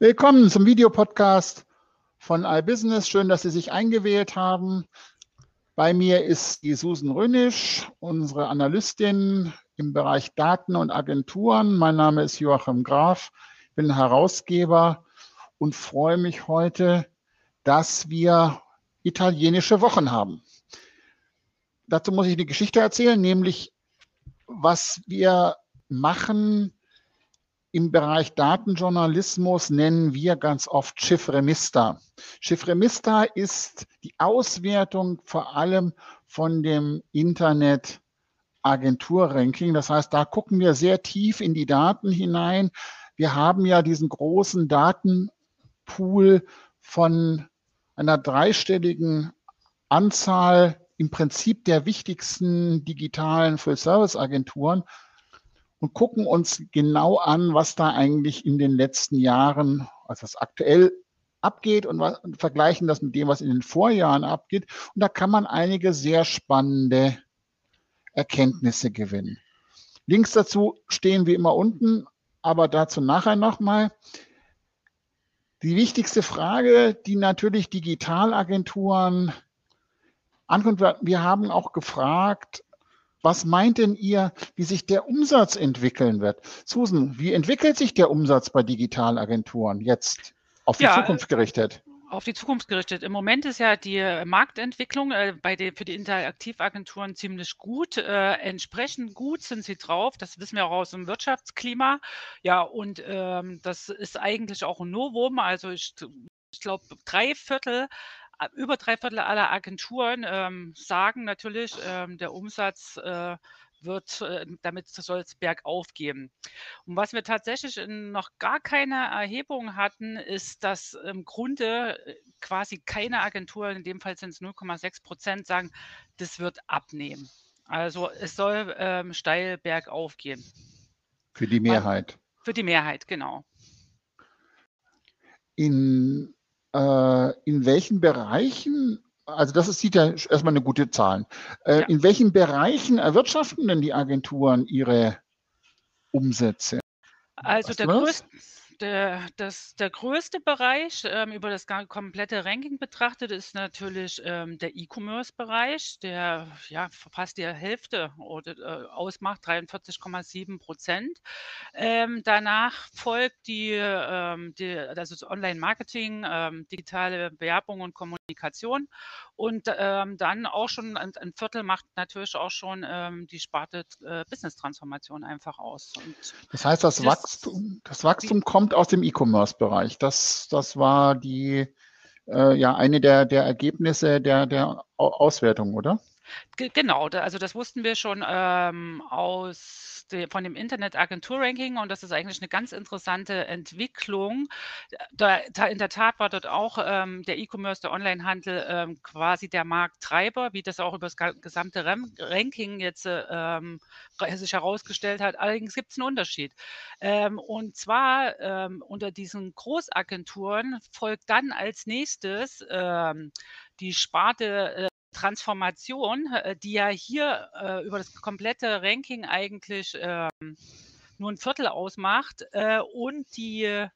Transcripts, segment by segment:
Willkommen zum Videopodcast von iBusiness. Schön, dass Sie sich eingewählt haben. Bei mir ist die Susan Rönisch, unsere Analystin im Bereich Daten und Agenturen. Mein Name ist Joachim Graf, bin Herausgeber und freue mich heute, dass wir italienische Wochen haben. Dazu muss ich eine Geschichte erzählen, nämlich was wir machen im Bereich Datenjournalismus nennen wir ganz oft Chiffremista. Chiffremista ist die Auswertung vor allem von dem Internet Agenturranking. Das heißt, da gucken wir sehr tief in die Daten hinein. Wir haben ja diesen großen Datenpool von einer dreistelligen Anzahl im Prinzip der wichtigsten digitalen Full-Service-Agenturen und gucken uns genau an, was da eigentlich in den letzten Jahren, also was aktuell abgeht und, was, und vergleichen das mit dem, was in den Vorjahren abgeht. Und da kann man einige sehr spannende Erkenntnisse gewinnen. Links dazu stehen wie immer unten, aber dazu nachher nochmal. Die wichtigste Frage, die natürlich Digitalagenturen ankommt, wir haben auch gefragt, was meint denn ihr, wie sich der Umsatz entwickeln wird? Susan, wie entwickelt sich der Umsatz bei Digitalagenturen jetzt auf die ja, Zukunft gerichtet? Auf die Zukunft gerichtet. Im Moment ist ja die Marktentwicklung äh, bei den, für die Interaktivagenturen ziemlich gut. Äh, entsprechend gut sind sie drauf. Das wissen wir auch aus dem Wirtschaftsklima. Ja, und ähm, das ist eigentlich auch ein Novum. Also ich, ich glaube, drei Viertel über drei Viertel aller Agenturen ähm, sagen natürlich, ähm, der Umsatz äh, wird, äh, damit soll es bergauf gehen. Und was wir tatsächlich noch gar keine Erhebung hatten, ist, dass im Grunde äh, quasi keine Agentur, in dem Fall sind es 0,6 Prozent, sagen, das wird abnehmen. Also es soll ähm, steil bergauf gehen. Für die Mehrheit. Für die Mehrheit, genau. In in welchen Bereichen, also das sieht ja erstmal eine gute Zahl, äh, ja. in welchen Bereichen erwirtschaften denn die Agenturen ihre Umsätze? Also der größte, der, das, der größte Bereich ähm, über das komplette Ranking betrachtet ist natürlich ähm, der E-Commerce-Bereich, der ja fast die Hälfte oder, äh, ausmacht, 43,7 Prozent. Ähm, danach folgt die, ähm, die also das Online-Marketing, ähm, digitale Werbung und Kommunikation und ähm, dann auch schon ein, ein, Viertel macht natürlich auch schon die Sparte äh, Business-Transformation einfach aus. Und das heißt, das, das Wachstum, das Wachstum kommt kommt aus dem E-Commerce-Bereich. Das, das war die, äh, ja, eine der, der Ergebnisse der, der Auswertung, oder? Genau, also das wussten wir schon ähm, aus von dem Internet-Agentur-Ranking und das ist eigentlich eine ganz interessante Entwicklung. Da, da in der Tat war dort auch ähm, der E-Commerce, der Onlinehandel ähm, quasi der Markttreiber, wie das auch über das gesamte Ranking jetzt ähm, sich herausgestellt hat. Allerdings gibt es einen Unterschied. Ähm, und zwar ähm, unter diesen Großagenturen folgt dann als nächstes ähm, die Sparte äh, Transformation, äh, die ja hier äh, über das komplette Ranking eigentlich äh, nur ein Viertel ausmacht äh, und die äh,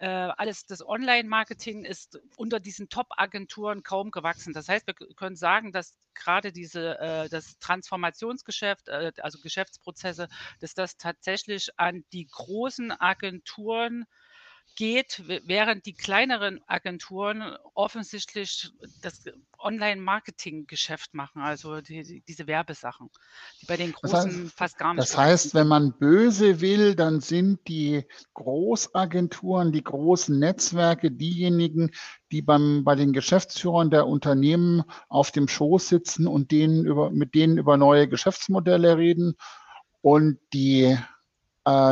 alles das Online-Marketing ist unter diesen Top-Agenturen kaum gewachsen. Das heißt, wir können sagen, dass gerade diese äh, das Transformationsgeschäft, also Geschäftsprozesse, dass das tatsächlich an die großen Agenturen geht, während die kleineren Agenturen offensichtlich das Online-Marketing-Geschäft machen, also die, diese Werbesachen, die bei den großen das heißt, fast gar nicht. Das heißt, wenn man böse will, dann sind die Großagenturen, die großen Netzwerke diejenigen, die beim, bei den Geschäftsführern der Unternehmen auf dem Schoß sitzen und denen über, mit denen über neue Geschäftsmodelle reden. Und die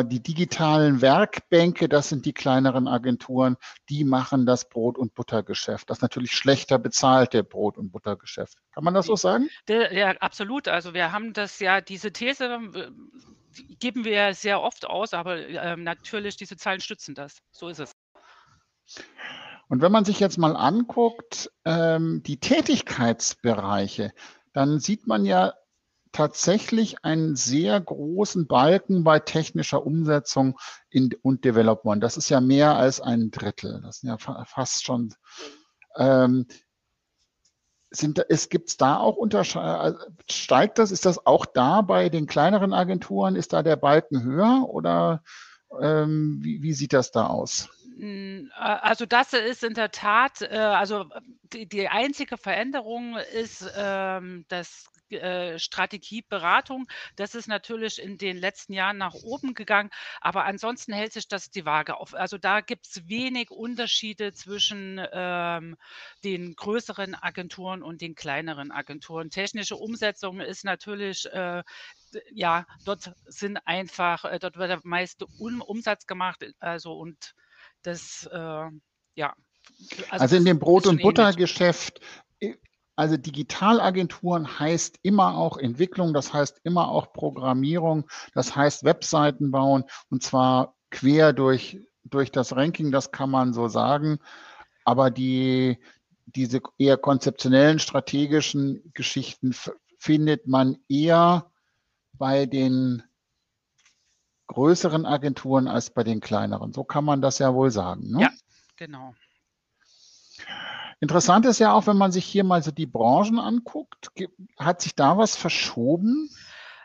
die digitalen Werkbänke, das sind die kleineren Agenturen, die machen das Brot- und Buttergeschäft. Das natürlich schlechter bezahlte Brot- und Buttergeschäft. Kann man das so sagen? Ja, absolut. Also wir haben das ja, diese These äh, geben wir sehr oft aus, aber äh, natürlich, diese Zahlen stützen das. So ist es. Und wenn man sich jetzt mal anguckt, ähm, die Tätigkeitsbereiche, dann sieht man ja tatsächlich einen sehr großen Balken bei technischer Umsetzung in, und Development. Das ist ja mehr als ein Drittel. Das sind ja fast schon. Ähm, sind, es gibt da auch Unterscheidungen? Steigt das? Ist das auch da bei den kleineren Agenturen? Ist da der Balken höher oder ähm, wie, wie sieht das da aus? Hm, also das ist in der Tat, äh, also die, die einzige Veränderung ist ähm, das äh, Strategieberatung. Das ist natürlich in den letzten Jahren nach oben gegangen, aber ansonsten hält sich das die Waage auf. Also da gibt es wenig Unterschiede zwischen ähm, den größeren Agenturen und den kleineren Agenturen. Technische Umsetzung ist natürlich äh, ja, dort sind einfach, äh, dort wird der meiste Umsatz gemacht, also und das, äh, ja. Also, also in dem Brot- und Buttergeschäft, äh, also Digitalagenturen heißt immer auch Entwicklung, das heißt immer auch Programmierung, das heißt Webseiten bauen und zwar quer durch, durch das Ranking, das kann man so sagen. Aber die, diese eher konzeptionellen, strategischen Geschichten findet man eher bei den größeren Agenturen als bei den kleineren. So kann man das ja wohl sagen. Ne? Ja, genau. Interessant ist ja auch, wenn man sich hier mal so die Branchen anguckt, hat sich da was verschoben?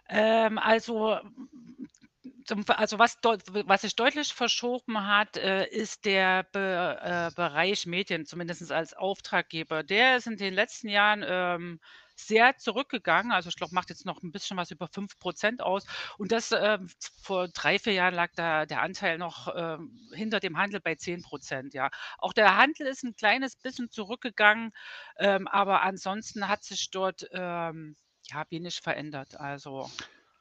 Ähm, also also was, was sich deutlich verschoben hat, äh, ist der Be äh, Bereich Medien, zumindest als Auftraggeber. Der ist in den letzten Jahren ähm, sehr zurückgegangen. Also ich glaube, macht jetzt noch ein bisschen was über 5 Prozent aus. Und das äh, vor drei, vier Jahren lag da der Anteil noch äh, hinter dem Handel bei 10 Prozent. Ja. Auch der Handel ist ein kleines bisschen zurückgegangen, ähm, aber ansonsten hat sich dort ähm, ja wenig verändert. Also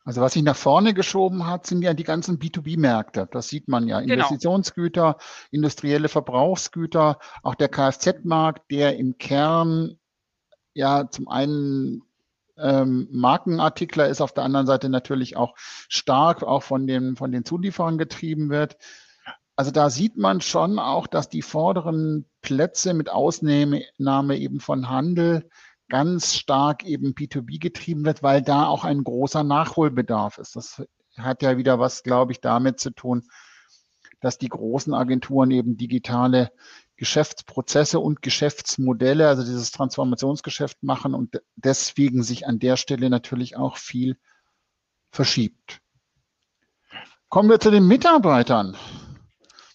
also was sich nach vorne geschoben hat, sind ja die ganzen B2B-Märkte. Das sieht man ja. Genau. Investitionsgüter, industrielle Verbrauchsgüter, auch der Kfz-Markt, der im Kern ja zum einen ähm, Markenartikler ist, auf der anderen Seite natürlich auch stark auch von den, von den Zulieferern getrieben wird. Also da sieht man schon auch, dass die vorderen Plätze mit Ausnahme eben von Handel ganz stark eben B2B getrieben wird, weil da auch ein großer Nachholbedarf ist. Das hat ja wieder was, glaube ich, damit zu tun, dass die großen Agenturen eben digitale Geschäftsprozesse und Geschäftsmodelle, also dieses Transformationsgeschäft machen und deswegen sich an der Stelle natürlich auch viel verschiebt. Kommen wir zu den Mitarbeitern.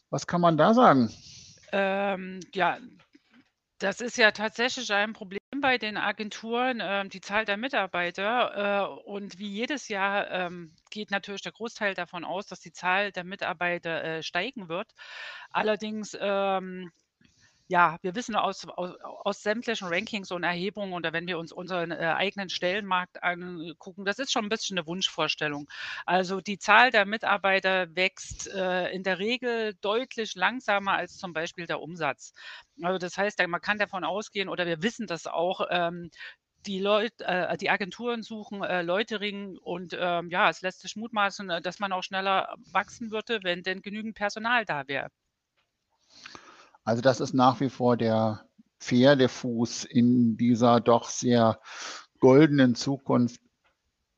Was kann man da sagen? Ähm, ja, das ist ja tatsächlich ein Problem bei den Agenturen, ähm, die Zahl der Mitarbeiter. Äh, und wie jedes Jahr ähm, geht natürlich der Großteil davon aus, dass die Zahl der Mitarbeiter äh, steigen wird. Allerdings ähm, ja, wir wissen aus, aus, aus sämtlichen Rankings und Erhebungen oder wenn wir uns unseren äh, eigenen Stellenmarkt angucken, das ist schon ein bisschen eine Wunschvorstellung. Also die Zahl der Mitarbeiter wächst äh, in der Regel deutlich langsamer als zum Beispiel der Umsatz. Also das heißt, man kann davon ausgehen oder wir wissen das auch, ähm, die Leute, äh, die Agenturen suchen äh, Leutering und ähm, ja, es lässt sich mutmaßen, äh, dass man auch schneller wachsen würde, wenn denn genügend Personal da wäre. Also das ist nach wie vor der Pferdefuß in dieser doch sehr goldenen Zukunft,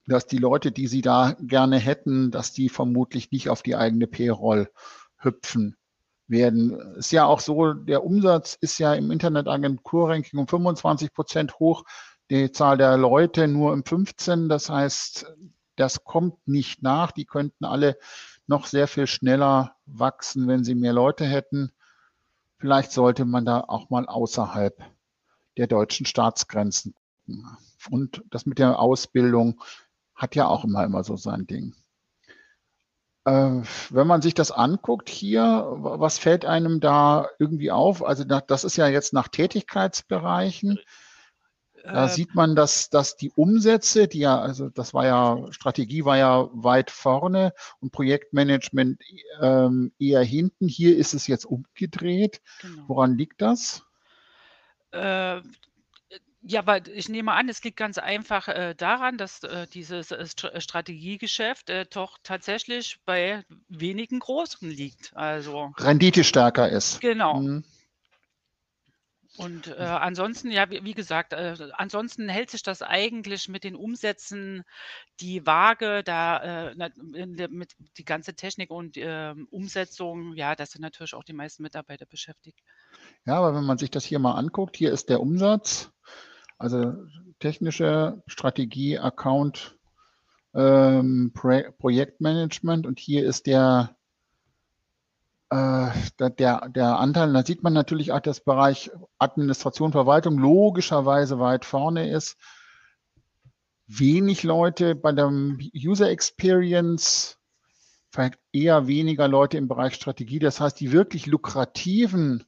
dass die Leute, die sie da gerne hätten, dass die vermutlich nicht auf die eigene Payroll hüpfen werden. Ist ja auch so, der Umsatz ist ja im Internetagenturranking um 25 Prozent hoch, die Zahl der Leute nur um 15. Das heißt, das kommt nicht nach. Die könnten alle noch sehr viel schneller wachsen, wenn sie mehr Leute hätten. Vielleicht sollte man da auch mal außerhalb der deutschen Staatsgrenzen gucken. Und das mit der Ausbildung hat ja auch immer, immer so sein Ding. Äh, wenn man sich das anguckt hier, was fällt einem da irgendwie auf? Also das ist ja jetzt nach Tätigkeitsbereichen. Da äh, sieht man, dass, dass die Umsätze, die ja, also das war ja, Strategie war ja weit vorne und Projektmanagement ähm, eher hinten. Hier ist es jetzt umgedreht. Genau. Woran liegt das? Äh, ja, aber ich nehme an, es liegt ganz einfach äh, daran, dass äh, dieses äh, Strategiegeschäft äh, doch tatsächlich bei wenigen Großen liegt. Also Rendite stärker ist. Genau. Mhm. Und äh, ansonsten, ja, wie, wie gesagt, äh, ansonsten hält sich das eigentlich mit den Umsätzen die Waage, da äh, mit die ganze Technik und äh, Umsetzung, ja, das sind natürlich auch die meisten Mitarbeiter beschäftigt. Ja, aber wenn man sich das hier mal anguckt, hier ist der Umsatz, also technische Strategie, Account, ähm, Pro Projektmanagement und hier ist der äh, der, der Anteil, da sieht man natürlich auch, dass Bereich Administration, Verwaltung logischerweise weit vorne ist. Wenig Leute bei der User Experience, vielleicht eher weniger Leute im Bereich Strategie. Das heißt, die wirklich lukrativen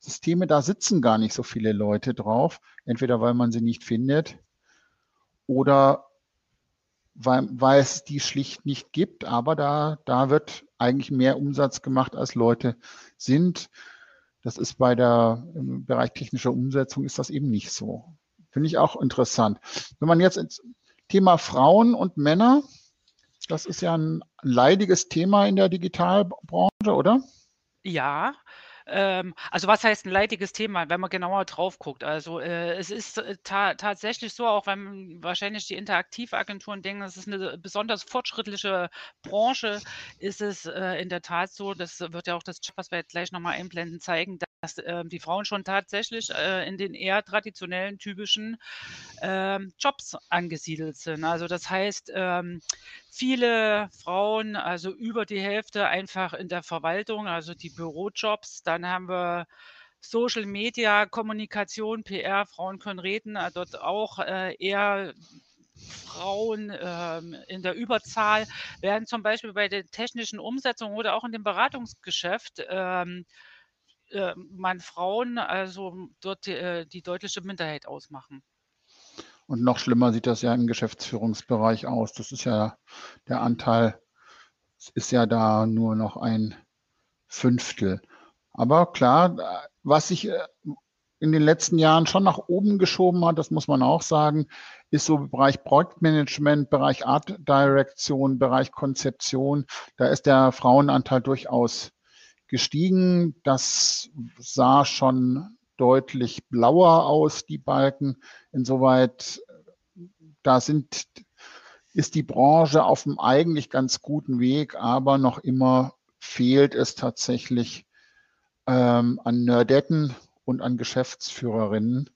Systeme, da sitzen gar nicht so viele Leute drauf. Entweder weil man sie nicht findet oder weil, weil es die schlicht nicht gibt. Aber da, da wird eigentlich mehr Umsatz gemacht, als Leute sind. Das ist bei der, im Bereich technischer Umsetzung ist das eben nicht so. Finde ich auch interessant. Wenn man jetzt ins Thema Frauen und Männer, das ist ja ein leidiges Thema in der Digitalbranche, oder? Ja, ähm, also was heißt ein leidiges Thema, wenn man genauer drauf guckt? Also äh, es ist äh, ta tatsächlich so, auch wenn wahrscheinlich die Interaktivagenturen denken, es ist eine besonders fortschrittliche Branche, ist es äh, in der Tat so, das wird ja auch das, was wir jetzt gleich nochmal einblenden, zeigen, dass äh, die Frauen schon tatsächlich äh, in den eher traditionellen, typischen ähm, Jobs angesiedelt sind. Also das heißt, ähm, viele Frauen, also über die Hälfte einfach in der Verwaltung, also die Bürojobs. Dann haben wir Social Media, Kommunikation, PR, Frauen können reden, äh, dort auch äh, eher Frauen ähm, in der Überzahl, während zum Beispiel bei der technischen Umsetzung oder auch in dem Beratungsgeschäft ähm, äh, man Frauen also dort die, äh, die deutliche Minderheit ausmachen. Und noch schlimmer sieht das ja im Geschäftsführungsbereich aus. Das ist ja der Anteil, ist ja da nur noch ein Fünftel. Aber klar, was sich äh, in den letzten Jahren schon nach oben geschoben hat, das muss man auch sagen, ist so Bereich Projektmanagement, Bereich Art Direction, Bereich Konzeption. Da ist der Frauenanteil durchaus gestiegen. Das sah schon deutlich blauer aus, die Balken. Insoweit, da sind, ist die Branche auf einem eigentlich ganz guten Weg, aber noch immer fehlt es tatsächlich ähm, an Nerdetten und an Geschäftsführerinnen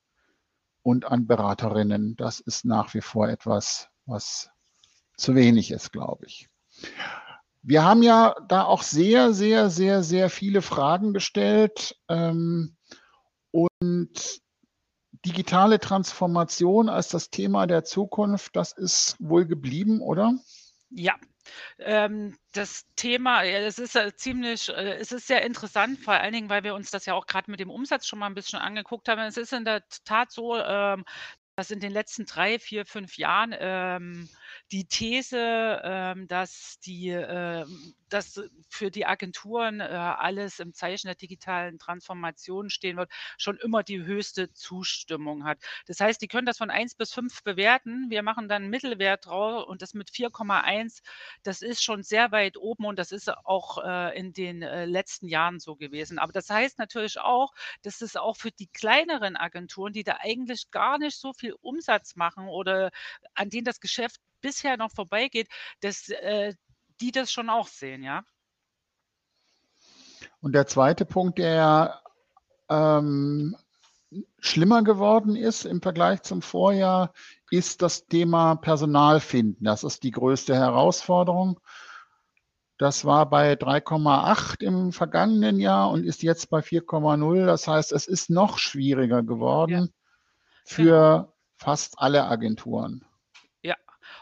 und an Beraterinnen. Das ist nach wie vor etwas, was zu wenig ist, glaube ich. Wir haben ja da auch sehr, sehr, sehr, sehr viele Fragen gestellt. Ähm, und digitale Transformation als das Thema der Zukunft, das ist wohl geblieben, oder? Ja, ähm, das Thema, es ist ziemlich, äh, es ist sehr interessant, vor allen Dingen, weil wir uns das ja auch gerade mit dem Umsatz schon mal ein bisschen angeguckt haben. Es ist in der Tat so, ähm, dass in den letzten drei, vier, fünf Jahren ähm, die These, ähm, dass die, äh, dass für die Agenturen äh, alles im Zeichen der digitalen Transformation stehen wird, schon immer die höchste Zustimmung hat. Das heißt, die können das von 1 bis 5 bewerten. Wir machen dann einen Mittelwert drauf und das mit 4,1, das ist schon sehr weit oben und das ist auch äh, in den äh, letzten Jahren so gewesen. Aber das heißt natürlich auch, dass es auch für die kleineren Agenturen, die da eigentlich gar nicht so viel Umsatz machen oder an denen das Geschäft bisher noch vorbeigeht, dass äh, die das schon auch sehen, ja. Und der zweite Punkt, der ähm, schlimmer geworden ist im Vergleich zum Vorjahr, ist das Thema Personal finden. Das ist die größte Herausforderung. Das war bei 3,8 im vergangenen Jahr und ist jetzt bei 4,0. Das heißt, es ist noch schwieriger geworden ja. für genau. fast alle Agenturen.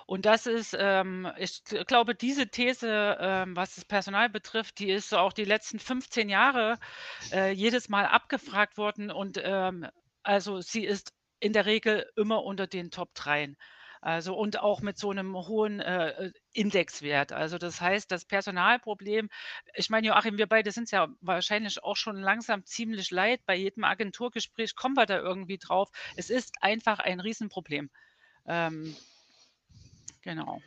Und das ist, ähm, ich glaube, diese These, ähm, was das Personal betrifft, die ist auch die letzten 15 Jahre äh, jedes Mal abgefragt worden. Und ähm, also sie ist in der Regel immer unter den Top 3. Also und auch mit so einem hohen äh, Indexwert. Also das heißt, das Personalproblem, ich meine, Joachim, wir beide sind ja wahrscheinlich auch schon langsam ziemlich leid. Bei jedem Agenturgespräch kommen wir da irgendwie drauf. Es ist einfach ein Riesenproblem. Ähm, Genau.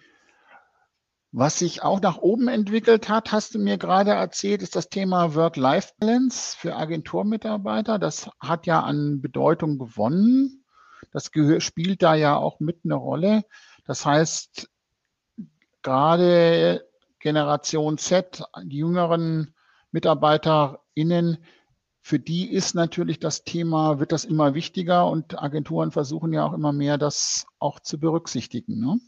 Was sich auch nach oben entwickelt hat, hast du mir gerade erzählt, ist das Thema Work-Life-Balance für Agenturmitarbeiter. Das hat ja an Bedeutung gewonnen. Das spielt da ja auch mit eine Rolle. Das heißt, gerade Generation Z, die jüngeren MitarbeiterInnen, für die ist natürlich das Thema, wird das immer wichtiger und Agenturen versuchen ja auch immer mehr, das auch zu berücksichtigen. Ne?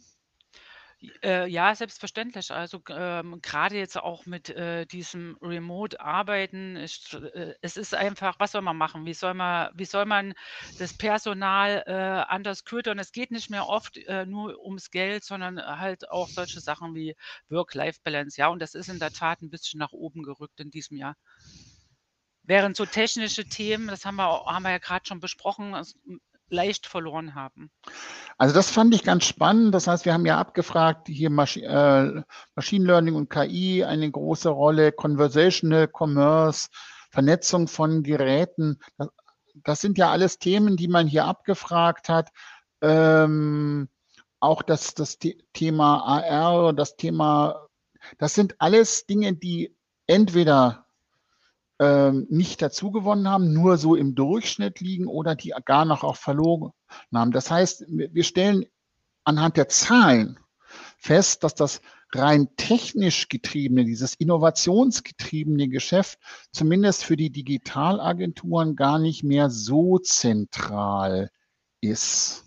Äh, ja, selbstverständlich. Also ähm, gerade jetzt auch mit äh, diesem Remote-Arbeiten, äh, es ist einfach, was soll man machen? Wie soll man, wie soll man das Personal äh, anders ködern? Es geht nicht mehr oft äh, nur ums Geld, sondern halt auch solche Sachen wie Work-Life-Balance. Ja, und das ist in der Tat ein bisschen nach oben gerückt in diesem Jahr. Während so technische Themen, das haben wir, haben wir ja gerade schon besprochen, leicht verloren haben. Also das fand ich ganz spannend. Das heißt, wir haben ja abgefragt, hier Masch äh, Machine Learning und KI eine große Rolle, Conversational Commerce, Vernetzung von Geräten. Das, das sind ja alles Themen, die man hier abgefragt hat. Ähm, auch das, das Thema AR, das Thema, das sind alles Dinge, die entweder ähm, nicht dazu gewonnen haben, nur so im Durchschnitt liegen oder die gar noch auch verloren haben. Das heißt, wir stellen anhand der Zahlen fest, dass das rein technisch getriebene, dieses innovationsgetriebene Geschäft zumindest für die Digitalagenturen gar nicht mehr so zentral ist.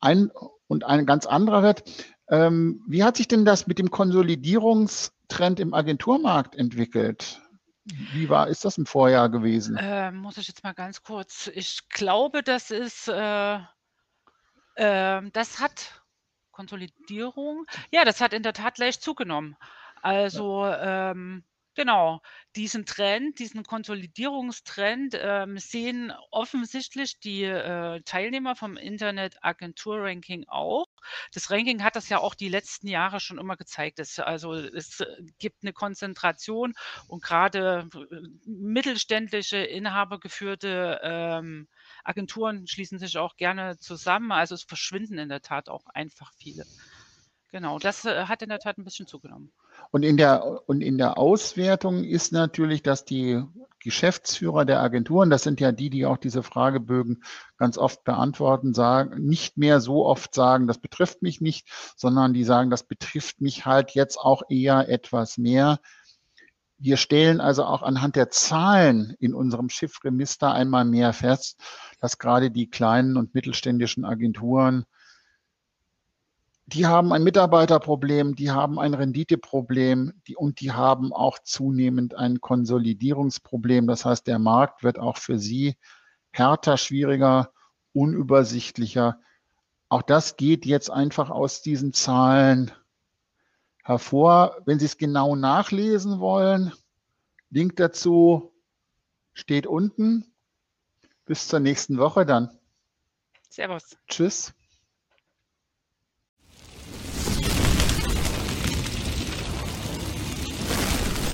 Ein, und ein ganz anderer Wert, ähm, wie hat sich denn das mit dem Konsolidierungstrend im Agenturmarkt entwickelt? Wie war, ist das im Vorjahr gewesen? Äh, muss ich jetzt mal ganz kurz. Ich glaube, das ist, äh, äh, das hat Konsolidierung. Ja, das hat in der Tat leicht zugenommen. Also, ähm, Genau, diesen Trend, diesen Konsolidierungstrend ähm, sehen offensichtlich die äh, Teilnehmer vom Internet-Agentur-Ranking auch. Das Ranking hat das ja auch die letzten Jahre schon immer gezeigt. Es, also es äh, gibt eine Konzentration und gerade äh, mittelständische, inhabergeführte ähm, Agenturen schließen sich auch gerne zusammen. Also es verschwinden in der Tat auch einfach viele. Genau, das äh, hat in der Tat ein bisschen zugenommen. Und in der, und in der Auswertung ist natürlich, dass die Geschäftsführer der Agenturen, das sind ja die, die auch diese Fragebögen ganz oft beantworten, sagen, nicht mehr so oft sagen, das betrifft mich nicht, sondern die sagen, das betrifft mich halt jetzt auch eher etwas mehr. Wir stellen also auch anhand der Zahlen in unserem Schiffremister einmal mehr fest, dass gerade die kleinen und mittelständischen Agenturen die haben ein Mitarbeiterproblem, die haben ein Renditeproblem die, und die haben auch zunehmend ein Konsolidierungsproblem. Das heißt, der Markt wird auch für sie härter, schwieriger, unübersichtlicher. Auch das geht jetzt einfach aus diesen Zahlen hervor. Wenn Sie es genau nachlesen wollen, Link dazu steht unten. Bis zur nächsten Woche dann. Servus. Tschüss.